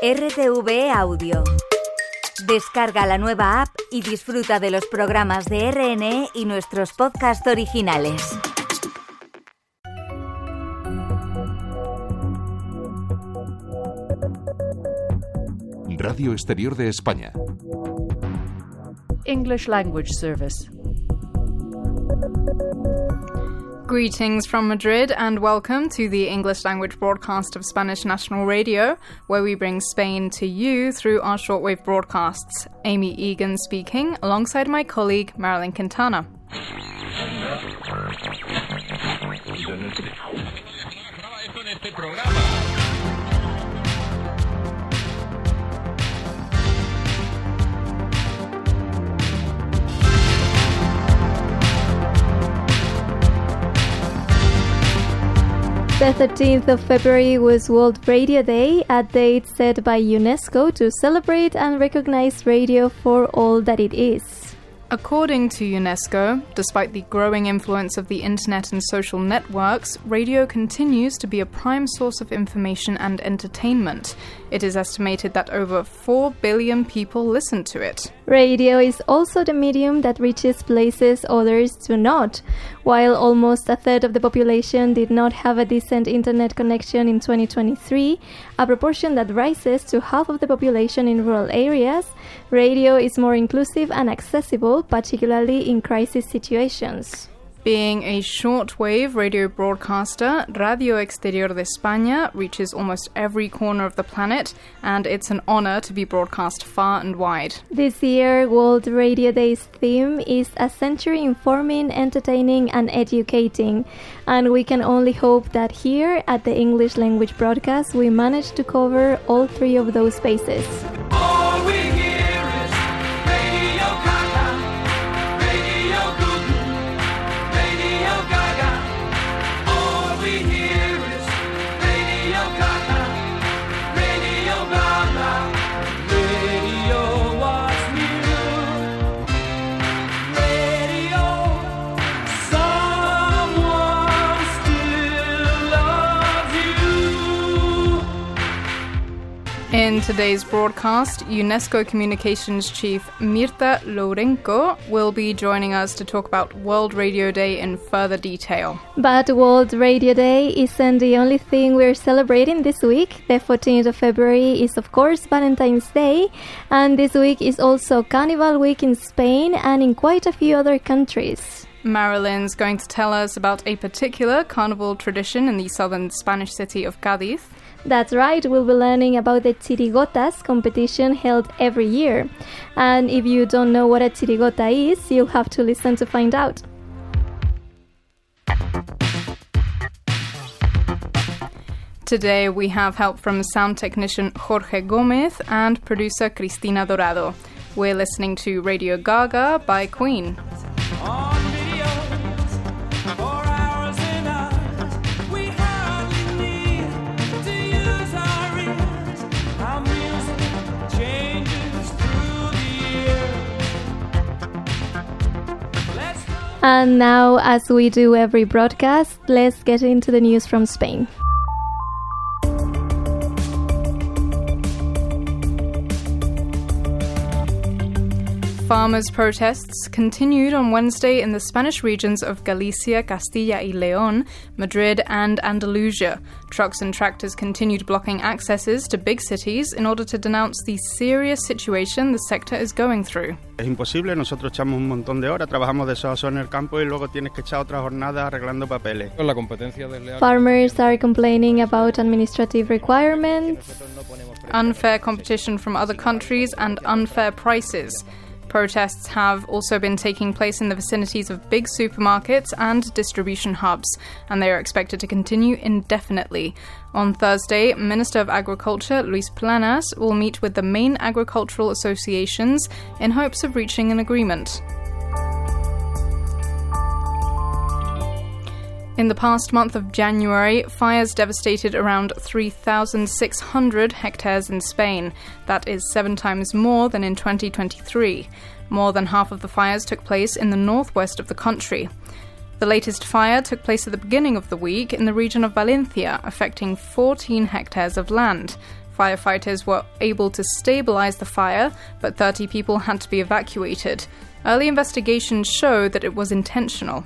RTV Audio. Descarga la nueva app y disfruta de los programas de RNE y nuestros podcasts originales. Radio Exterior de España. English Language Service. Greetings from Madrid and welcome to the English language broadcast of Spanish National Radio, where we bring Spain to you through our shortwave broadcasts. Amy Egan speaking, alongside my colleague Marilyn Quintana. The 13th of February was World Radio Day, a date set by UNESCO to celebrate and recognize radio for all that it is. According to UNESCO, despite the growing influence of the internet and social networks, radio continues to be a prime source of information and entertainment. It is estimated that over 4 billion people listen to it. Radio is also the medium that reaches places others do not. While almost a third of the population did not have a decent internet connection in 2023, a proportion that rises to half of the population in rural areas, radio is more inclusive and accessible, particularly in crisis situations. Being a shortwave radio broadcaster, Radio Exterior de España reaches almost every corner of the planet, and it's an honor to be broadcast far and wide. This year, World Radio Day's theme is a century informing, entertaining, and educating. And we can only hope that here at the English language broadcast, we manage to cover all three of those spaces. In today's broadcast, UNESCO Communications Chief Mirta Lourenço will be joining us to talk about World Radio Day in further detail. But World Radio Day isn't the only thing we're celebrating this week. The 14th of February is, of course, Valentine's Day, and this week is also Carnival Week in Spain and in quite a few other countries. Marilyn's going to tell us about a particular carnival tradition in the southern Spanish city of Cádiz. That's right, we'll be learning about the Chirigotas competition held every year. And if you don't know what a Chirigota is, you'll have to listen to find out. Today we have help from sound technician Jorge Gomez and producer Cristina Dorado. We're listening to Radio Ga Ga by Queen. On And now, as we do every broadcast, let's get into the news from Spain. Farmers' protests continued on Wednesday in the Spanish regions of Galicia, Castilla y León, Madrid, and Andalusia. Trucks and tractors continued blocking accesses to big cities in order to denounce the serious situation the sector is going through. Es imposible, nosotros echamos un montón de horas, trabajamos de sol a sol en el campo y luego tienes que echar otra jornada arreglando papeles. La competencia. Farmers are complaining about administrative requirements. unfair competition from other countries, and unfair prices. Protests have also been taking place in the vicinities of big supermarkets and distribution hubs, and they are expected to continue indefinitely. On Thursday, Minister of Agriculture Luis Planas will meet with the main agricultural associations in hopes of reaching an agreement. In the past month of January, fires devastated around 3,600 hectares in Spain. That is seven times more than in 2023. More than half of the fires took place in the northwest of the country. The latest fire took place at the beginning of the week in the region of Valencia, affecting 14 hectares of land. Firefighters were able to stabilize the fire, but 30 people had to be evacuated. Early investigations show that it was intentional.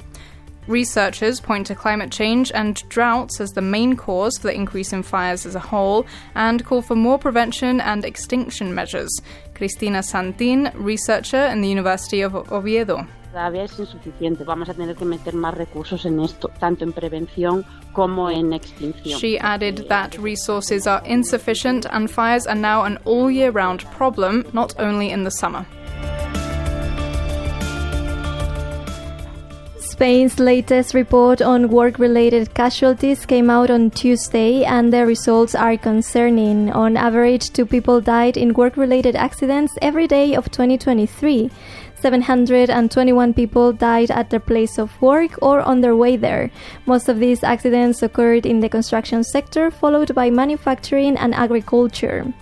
Researchers point to climate change and droughts as the main cause for the increase in fires as a whole and call for more prevention and extinction measures. Cristina Santin, researcher in the University of Oviedo. Todavía es insuficiente. Vamos a tener que meter más recursos en esto, tanto en prevención como en extinción. She added that resources are insufficient and fires are now an all year round problem, not only in the summer. Spain's latest report on work related casualties came out on Tuesday, and the results are concerning. On average, two people died in work related accidents every day of 2023. 721 people died at their place of work or on their way there. Most of these accidents occurred in the construction sector, followed by manufacturing and agriculture.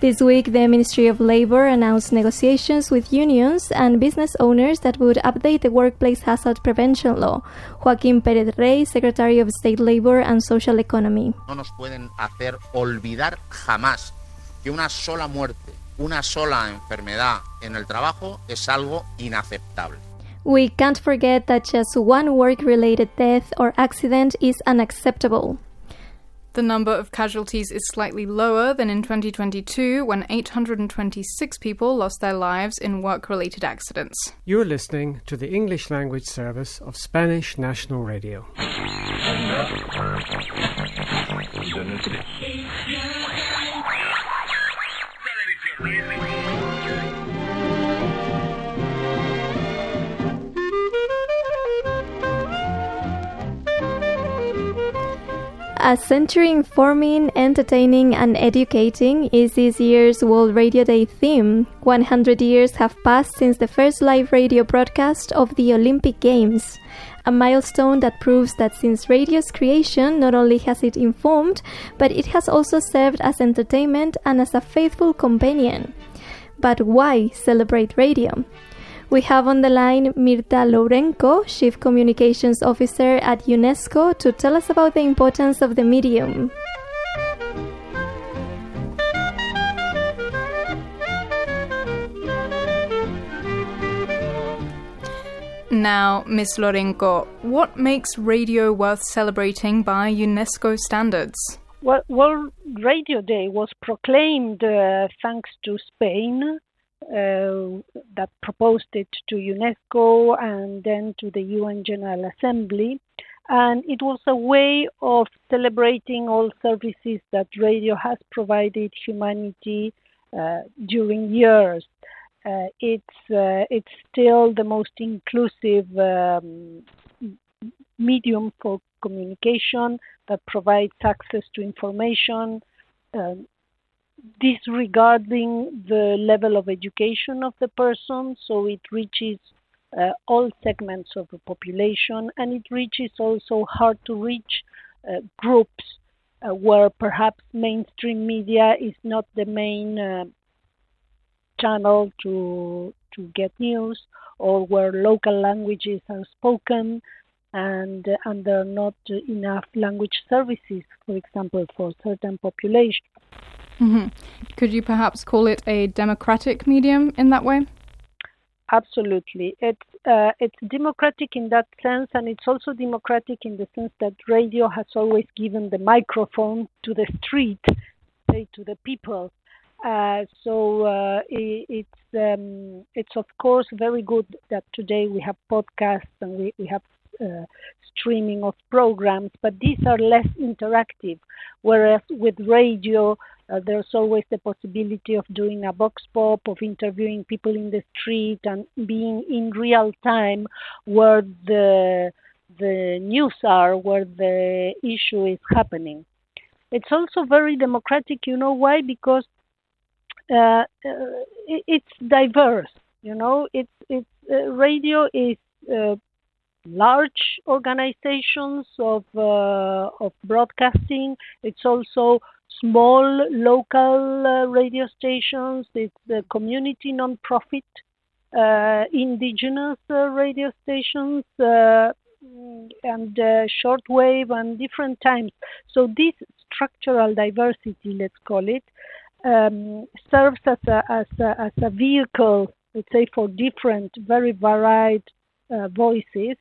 This week, the Ministry of Labour announced negotiations with unions and business owners that would update the workplace hazard prevention law. Joaquín Pérez Rey, Secretary of State Labour and Social Economy. no nos pueden hacer olvidar jamás que una sola muerte, una sola enfermedad en el trabajo es algo inaceptable. We can't forget that just one work related death or accident is unacceptable. The number of casualties is slightly lower than in 2022, when 826 people lost their lives in work related accidents. You're listening to the English language service of Spanish National Radio. A century informing, entertaining, and educating is this year's World Radio Day theme. 100 years have passed since the first live radio broadcast of the Olympic Games. A milestone that proves that since radio's creation, not only has it informed, but it has also served as entertainment and as a faithful companion. But why celebrate radio? We have on the line Mirta Lourenço, Chief Communications Officer at UNESCO, to tell us about the importance of the medium. Now, Ms. Lourenço, what makes radio worth celebrating by UNESCO standards? Well, World Radio Day was proclaimed uh, thanks to Spain, that proposed it to UNESCO and then to the UN General Assembly. And it was a way of celebrating all services that radio has provided humanity uh, during years. Uh, it's uh, it's still the most inclusive um, medium for communication that provides access to information, um, disregarding the level of education of the person, so it reaches uh, all segments of the population and it reaches also hard to reach uh, groups uh, where perhaps mainstream media is not the main uh, channel to to get news or where local languages are spoken and uh, and there are not enough language services for example for certain populations hmm Could you perhaps call it a democratic medium in that way? Absolutely, it's uh, it's democratic in that sense, and it's also democratic in the sense that radio has always given the microphone to the street, say to the people. Uh, so uh, i it's um, it's of course very good that today we have podcasts and we we have uh, streaming of programs, but these are less interactive. Whereas with radio, uh, there's always the possibility of doing a vox pop, of interviewing people in the street, and being in real time where the the news are, where the issue is happening. It's also very democratic. You know why? Because uh, uh, it, it's diverse. You know, it's it's uh, radio is uh, large organizations of uh, of broadcasting. It's also small local uh, radio stations. It's the community non-profit uh, indigenous uh, radio stations. And shortwave and different times. So this structural diversity, let's call it, um, serves as a, as, a, as a vehicle, let's say, for different, very varied uh, voices.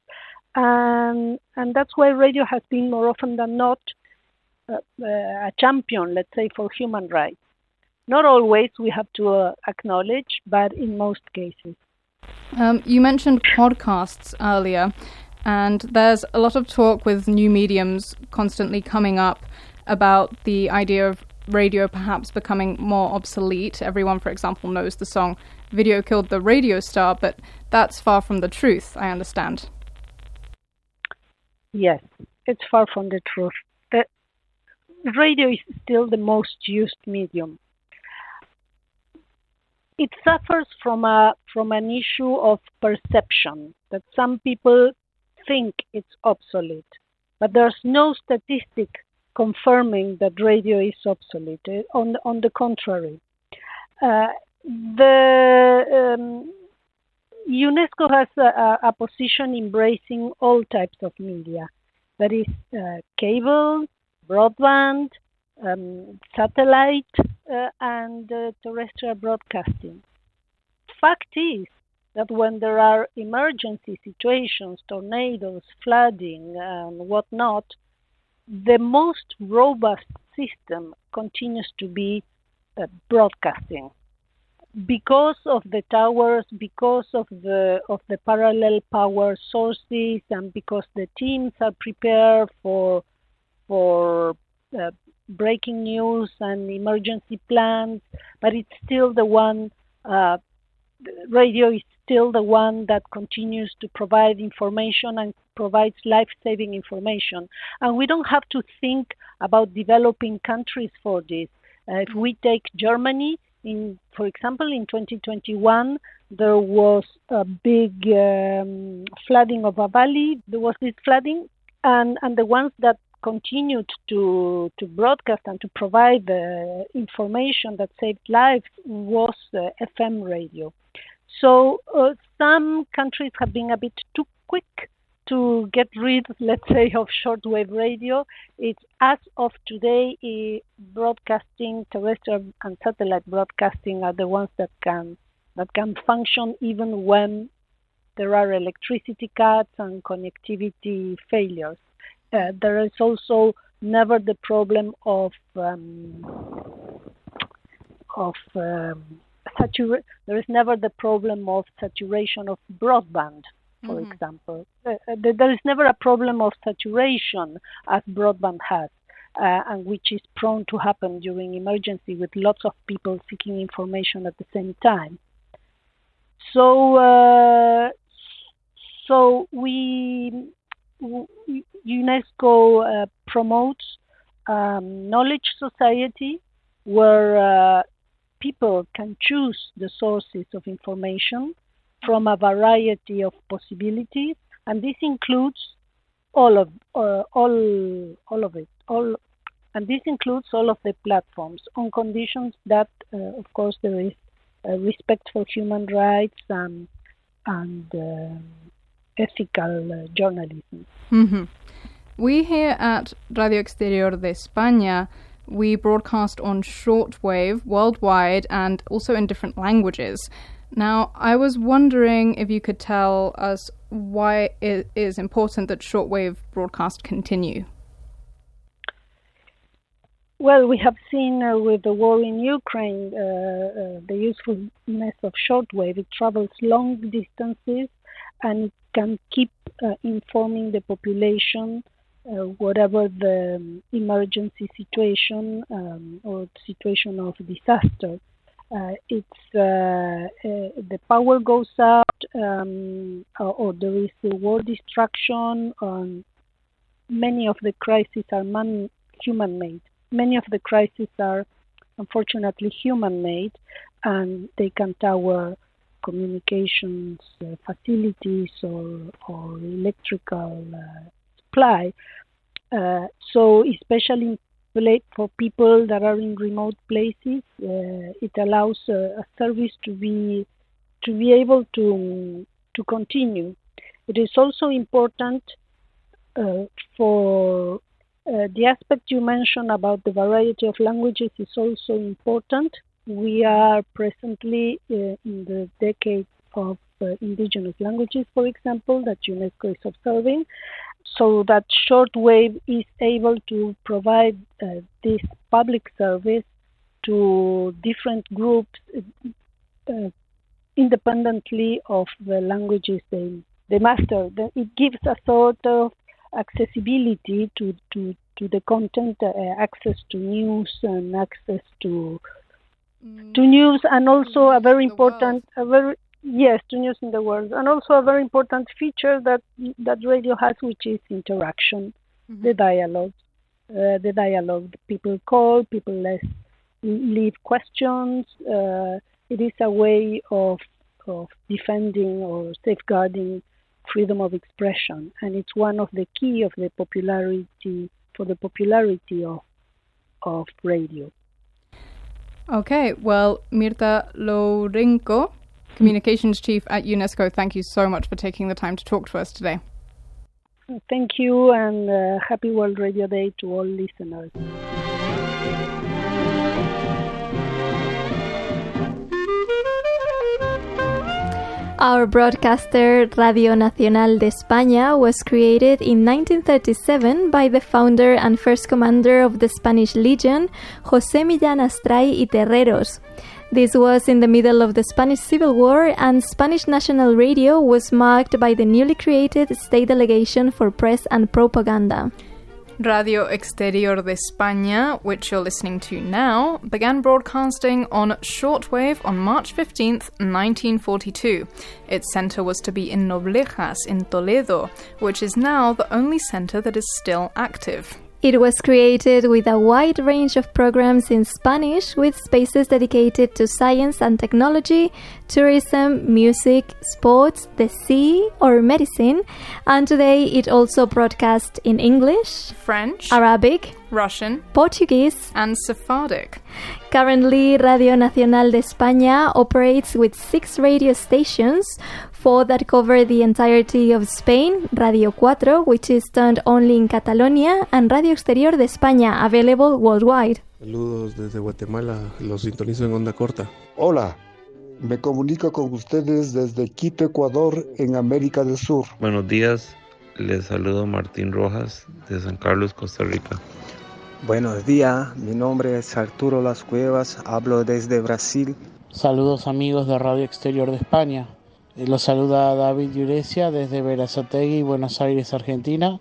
And, and that's why radio has been more often than not a champion, let's say, for human rights. Not always, we have to uh, acknowledge, but in most cases. Um, you mentioned podcasts earlier, and there's a lot of talk with new mediums constantly coming up about the idea of radio perhaps becoming more obsolete. Everyone, for example, knows the song Video Killed the Radio Star, but that's far from the truth, I understand. Yes, it's far from the truth. Radio is still the most used medium. It suffers from a from an issue of perception that some people think it's obsolete, but there's no statistic confirming that radio is obsolete. Uh, On on the contrary, uh, the um, UNESCO has a, a, a position embracing all types of media, that is uh, cable, broadband, um, satellite, uh, and uh, terrestrial broadcasting. Fact is that when there are emergency situations, tornadoes, flooding, and whatnot, the most robust system continues to be uh, broadcasting because of the towers, because of the of the parallel power sources, and because the teams are prepared for for uh, breaking news and emergency plans, but it's still the one. Uh, radio is still the one that continues to provide information and provides life-saving information. And we don't have to think about developing countries for this. Uh, if we take Germany, in, for example, in 2021, there was a big um, flooding of a valley. There was this flooding, and, and the ones that continued to to broadcast and to provide the information that saved lives was uh, FM radio. So uh, some countries have been a bit too quick to get rid, let's say, of shortwave radio. It's as of today, broadcasting, terrestrial and satellite broadcasting are the ones that can that can function even when there are electricity cuts and connectivity failures. Uh, there is also never the problem of um, of um, satura- there is never the problem of saturation of broadband for Mhm. example. Uh, uh, there is never a problem of saturation as broadband has, uh, and which is prone to happen during emergency with lots of people seeking information at the same time. So, uh, so we UNESCO uh, promotes um, knowledge society where uh, people can choose the sources of information from a variety of possibilities, and this includes all of uh, all all of it, all, and this includes all of the platforms on conditions that, uh, of course, there is uh, respect for human rights and and um ethical uh, journalism. hmm We here at Radio Exterior de España, we broadcast on shortwave worldwide and also in different languages. Now, I was wondering if you could tell us why it is important that shortwave broadcast continue. Well, we have seen uh, with the war in Ukraine uh, uh, the usefulness of shortwave. It travels long distances and it can keep uh, informing the population, uh, whatever the um, emergency situation um, or situation of disaster. Uh, it's uh, uh, the power goes out, um, or, or there is a war destruction. Um, many of the crises are man human-made. Many of the crises are unfortunately human-made, and they can tower communications uh, facilities or, or electrical uh, supply. Uh, so, especially for people that are in remote places, it allows a service to be to be able to to continue. It is also important uh, for uh, the aspect you mentioned about the variety of languages is also important. We are presently uh, in the decade of uh, indigenous languages, for example, that UNESCO is observing. So that shortwave is able to provide uh, this public service to different groups uh, independently of the languages they, they master. It gives a sort of accessibility to, to, to the content, uh, access to news and access to to news, and also a very important, a very yes, to news in the world, and also a very important feature that that radio has, which is interaction, the dialogue, uh, the dialogue. People call, people less leave questions. Uh, it is a way of of defending or safeguarding freedom of expression, and it's one of the key of the popularity for the popularity of of radio. Okay, well, Mirta Lourenço, Communications Chief at UNESCO, thank you so much for taking the time to talk to us today. Thank you, and uh, happy World Radio Day to all listeners. Our broadcaster Radio Nacional de España was created in 1937 by the founder and first commander of the Spanish Legion, José Millán Astray y Terreros. This was in the middle of the Spanish Civil War, and Spanish National Radio was marked by the newly created State Delegation for Press and Propaganda. Radio Exterior de España, which you're listening to now, began broadcasting on shortwave on March 15, 1942. Its centre was to be in Noblejas in Toledo, which is now the only centre that is still active. It was created with a wide range of programs in Spanish, with spaces dedicated to science and technology, tourism, music, sports, the sea, or medicine. And today it also broadcasts in English, French, Arabic, Russian, Portuguese, and Sephardic. Currently, Radio Nacional de España operates with six radio stations, four that cover the entirety of Spain, Radio 4, which is turned only in Catalonia, and Radio Exterior de España, available worldwide. Saludos desde Guatemala, los sintonizo en onda corta. Hola, me comunico con ustedes desde Quito, Ecuador, en América del Sur. Buenos días, les saludo Martín Rojas de San Carlos, Costa Rica. Buenos días, mi nombre es Arturo Las Cuevas, hablo desde Brasil. Saludos amigos de Radio Exterior de España. Eh, Los saluda David Yurecia desde Verazategui, Buenos Aires, Argentina.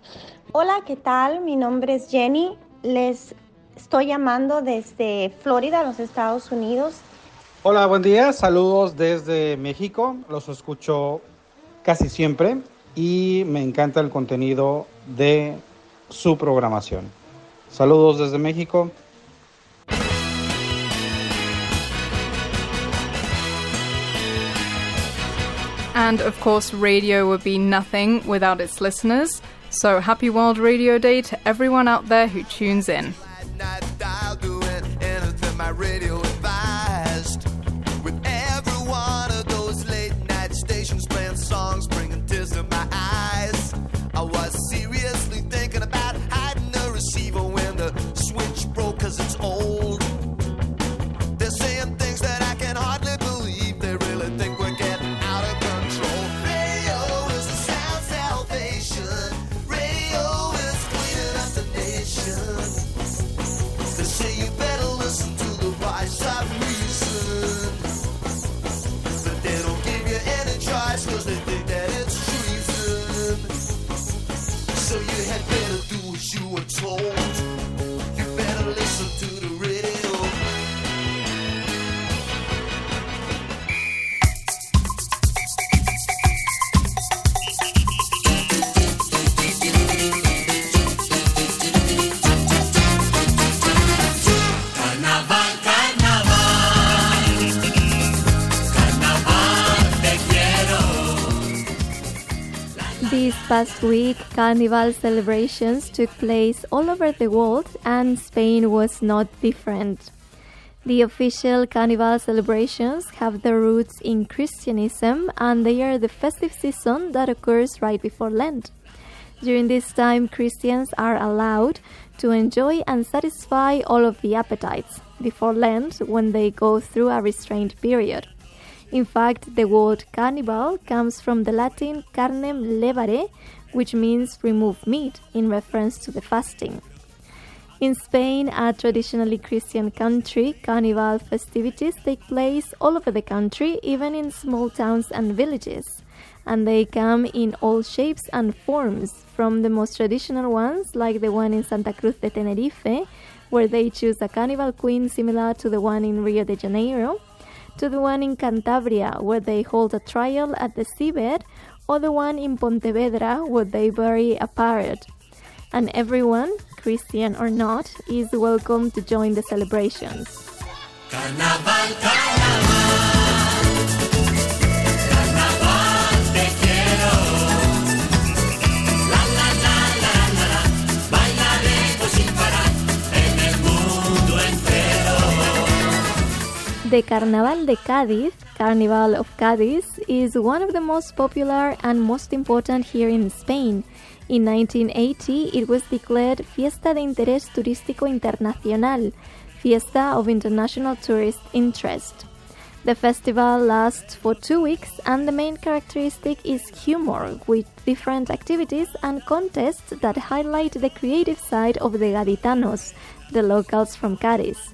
Hola, ¿qué tal? Mi nombre es Jenny. Les estoy llamando desde Florida, los Estados Unidos. Hola, buen día. Saludos desde México. Los escucho casi siempre y me encanta el contenido de su programación. Saludos desde México. And of course, radio would be nothing without its listeners. So happy World Radio Day to everyone out there who tunes in. This past week, carnival celebrations took place all over the world, and Spain was not different. The official carnival celebrations have their roots in Christianism, and they are the festive season that occurs right before Lent. During this time, Christians are allowed to enjoy and satisfy all of the appetites before Lent when they go through a restrained period. In fact, the word carnival comes from the Latin carnem levare, which means remove meat in reference to the fasting. In Spain, a traditionally Christian country, carnival festivities take place all over the country, even in small towns and villages. And they come in all shapes and forms, from the most traditional ones, like the one in Santa Cruz de Tenerife, where they choose a carnival queen similar to the one in Rio de Janeiro, to the one in Cantabria, where they hold a trial at the seabed, or the one in Pontevedra, where they bury a parrot. And everyone, Christian or not, is welcome to join the celebrations. Carnaval, carnaval, The Carnaval de Cádiz, Carnival of Cádiz, is one of the most popular and most important here in Spain. In 1980, it was declared Fiesta de Interés Turístico Internacional, Fiesta of International Tourist Interest. The festival lasts for two weeks, and the main characteristic is humor, with different activities and contests that highlight the creative side of the gaditanos, the locals from Cádiz.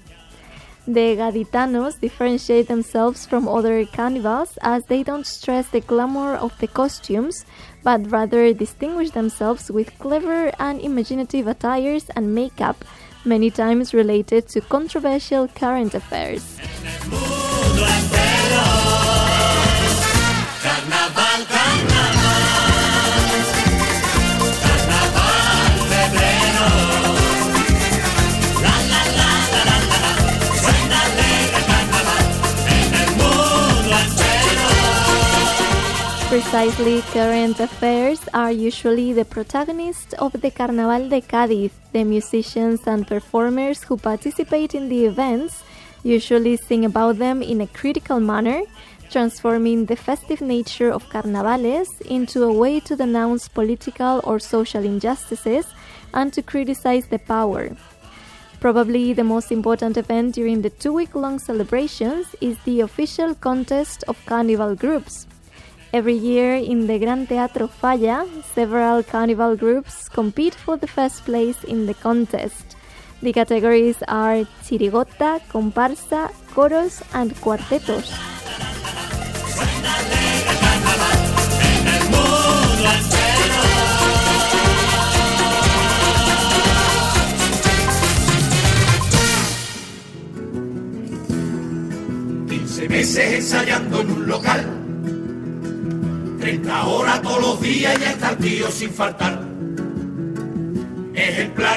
The gaditanos differentiate themselves from other carnivals as they don't stress the glamour of the costumes, but rather distinguish themselves with clever and imaginative attires and makeup, many times related to controversial current affairs. Precisely, current affairs are usually the protagonists of the Carnaval de Cádiz. The musicians and performers who participate in the events usually sing about them in a critical manner, transforming the festive nature of carnavales into a way to denounce political or social injustices and to criticize the power. Probably the most important event during the two week long celebrations is the official contest of carnival groups. Every year in the Gran Teatro Falla, several carnival groups compete for the first place in the contest. The categories are chirigota, comparsa, coros, and cuartetos. Suena alegre carnaval en el mundo entero. 15 meses ensayando en un local. 30 horas todos los días y ya está el tío sin faltar.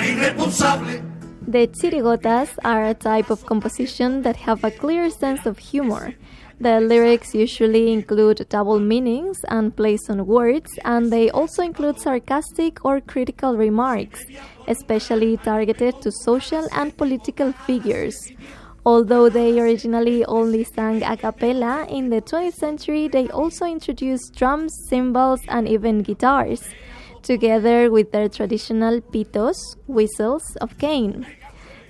Irresponsable. The chirigotas are a type of composition that have a clear sense of humor. The lyrics usually include double meanings and plays on words, and they also include sarcastic or critical remarks, especially targeted to social and political figures. Although they originally only sang a cappella, in the 20th century they also introduced drums, cymbals, and even guitars, together with their traditional pitos, whistles of cane.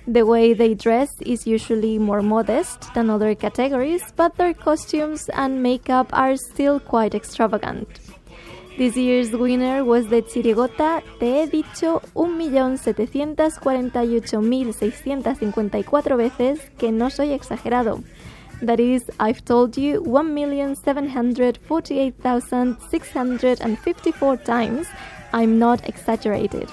The way they dress is usually more modest than other categories, but their costumes and makeup are still quite extravagant. This year's winner was the Chirigota Te he dicho 1.748.654 veces que no soy exagerado. That is, I've told you 1,748,654 times. I'm not exaggerated.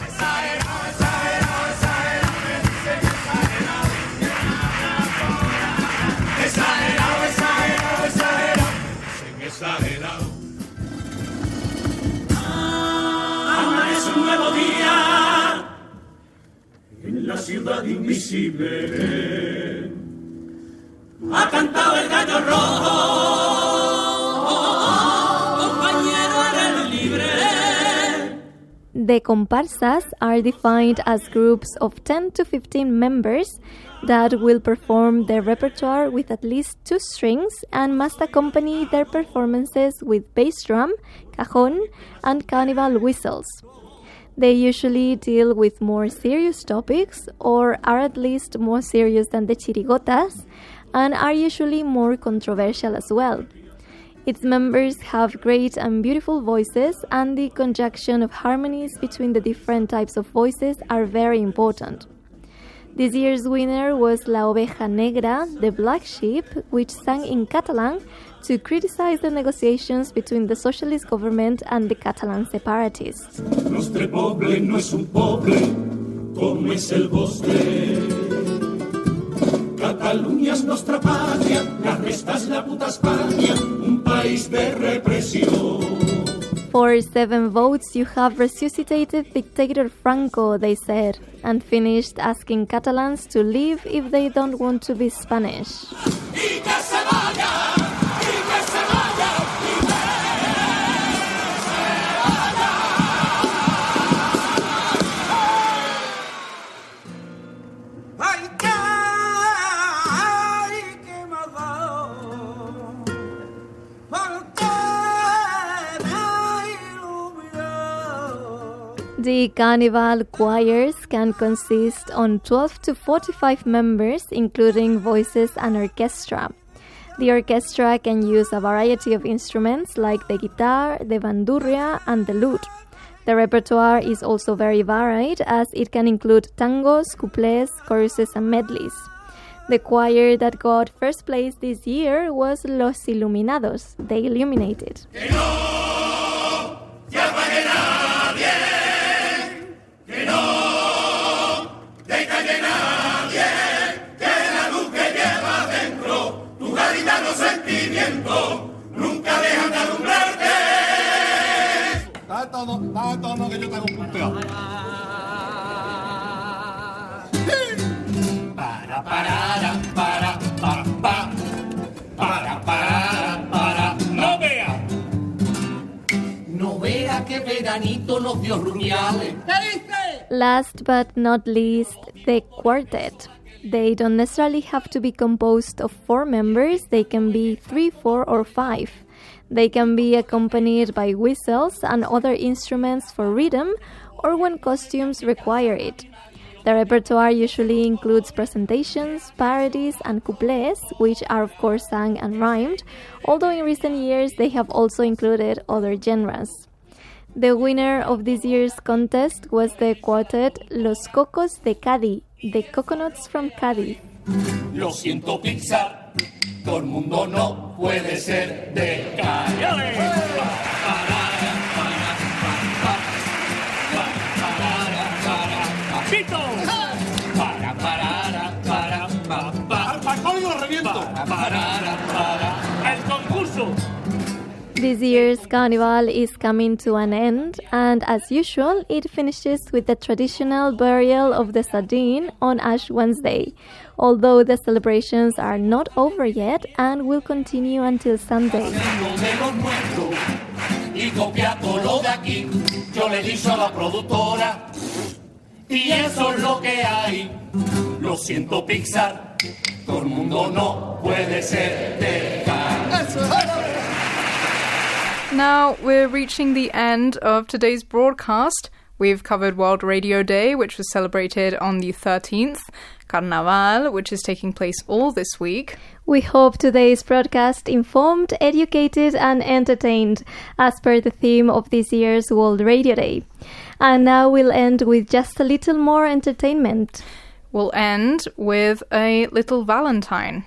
Exagerado, un nuevo día en la ciudad invisible. Ha cantado el gallo rojo. The comparsas are defined as groups of 10 to 15 members that will perform their repertoire with at least two strings and must accompany their performances with bass drum, cajon, and carnival whistles. They usually deal with more serious topics or are at least more serious than the chirigotas and are usually more controversial as well. Its members have great and beautiful voices, and the conjunction of harmonies between the different types of voices are very important. This year's winner was La Oveja Negra, the Black Sheep, which sang in Catalan to criticize the negotiations between the socialist government and the Catalan separatists. Nostre poble no es un poble, com és el vostre. Catalunya és nostra pàtria, la resta és la puta Espanya, un país de repressió. For seven votes, you have resuscitated dictator Franco, they said, and finished asking Catalans to leave if they don't want to be Spanish. The carnival choirs can consist on 12 to 45 members, including voices and orchestra. The orchestra can use a variety of instruments like the guitar, the bandurria, and the lute. The repertoire is also very varied as it can include tangos, couplets, choruses, and medleys. The choir that got first place this year was Los Iluminados, the Illuminated. Veranito nos dio rumiales. ¿Qué dice? Last but not least, the quartet. They don't necessarily have to be composed of four members, they can be three, four, or five. They can be accompanied by whistles and other instruments for rhythm or when costumes require it. The repertoire usually includes presentations, parodies, and couplets, which are of course sung and rhymed, although in recent years they have also included other genres. The winner of this year's contest was the quartet Los Cocos de Cádiz, the coconuts from Cádiz. Lo siento, Pixar, todo el mundo no puede ser de calle. ¡Pito! Para, para, para, para, para, para, lo reviento! Para, para, para, el concurso. This year's carnival is coming to an end, and as usual, it finishes with the traditional burial of the sardine on Ash Wednesday. Although the celebrations are not over yet and will continue until Sunday. Lo de los nuestros y todo lo de aquí. Yo le he dicho a la productora y eso es lo que hay. Lo siento, Pixar, todo el mundo no puede ser de calle. Now we're reaching the end of today's broadcast. We've covered World Radio Day, which was celebrated on the 13th, Carnaval, which is taking place all this week. We hope today's broadcast informed, educated, and entertained, as per the theme of this year's World Radio Day. And now we'll end with just a little more entertainment. We'll end with a little Valentine.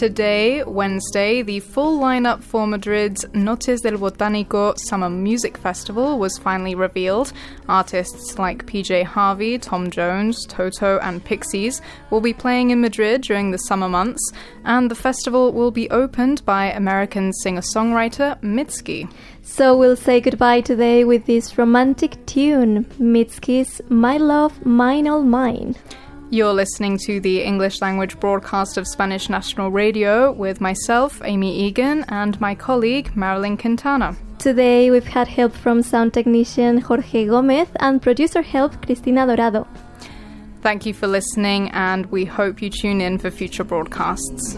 Today, Wednesday, the full lineup for Madrid's Noches del Botánico Summer Music Festival was finally revealed. Artists like PJ Harvey, Tom Jones, Toto, and Pixies will be playing in Madrid during the summer months, and the festival will be opened by American singer songwriter Mitski. So we'll say goodbye today with this romantic tune, Mitski's My Love, Mine All Mine. You're listening to the English language broadcast of Spanish National Radio with myself, Amy Egan, and my colleague, Marilyn Quintana. Today we've had help from sound technician Jorge Gomez and producer help Cristina Dorado. Thank you for listening, and we hope you tune in for future broadcasts.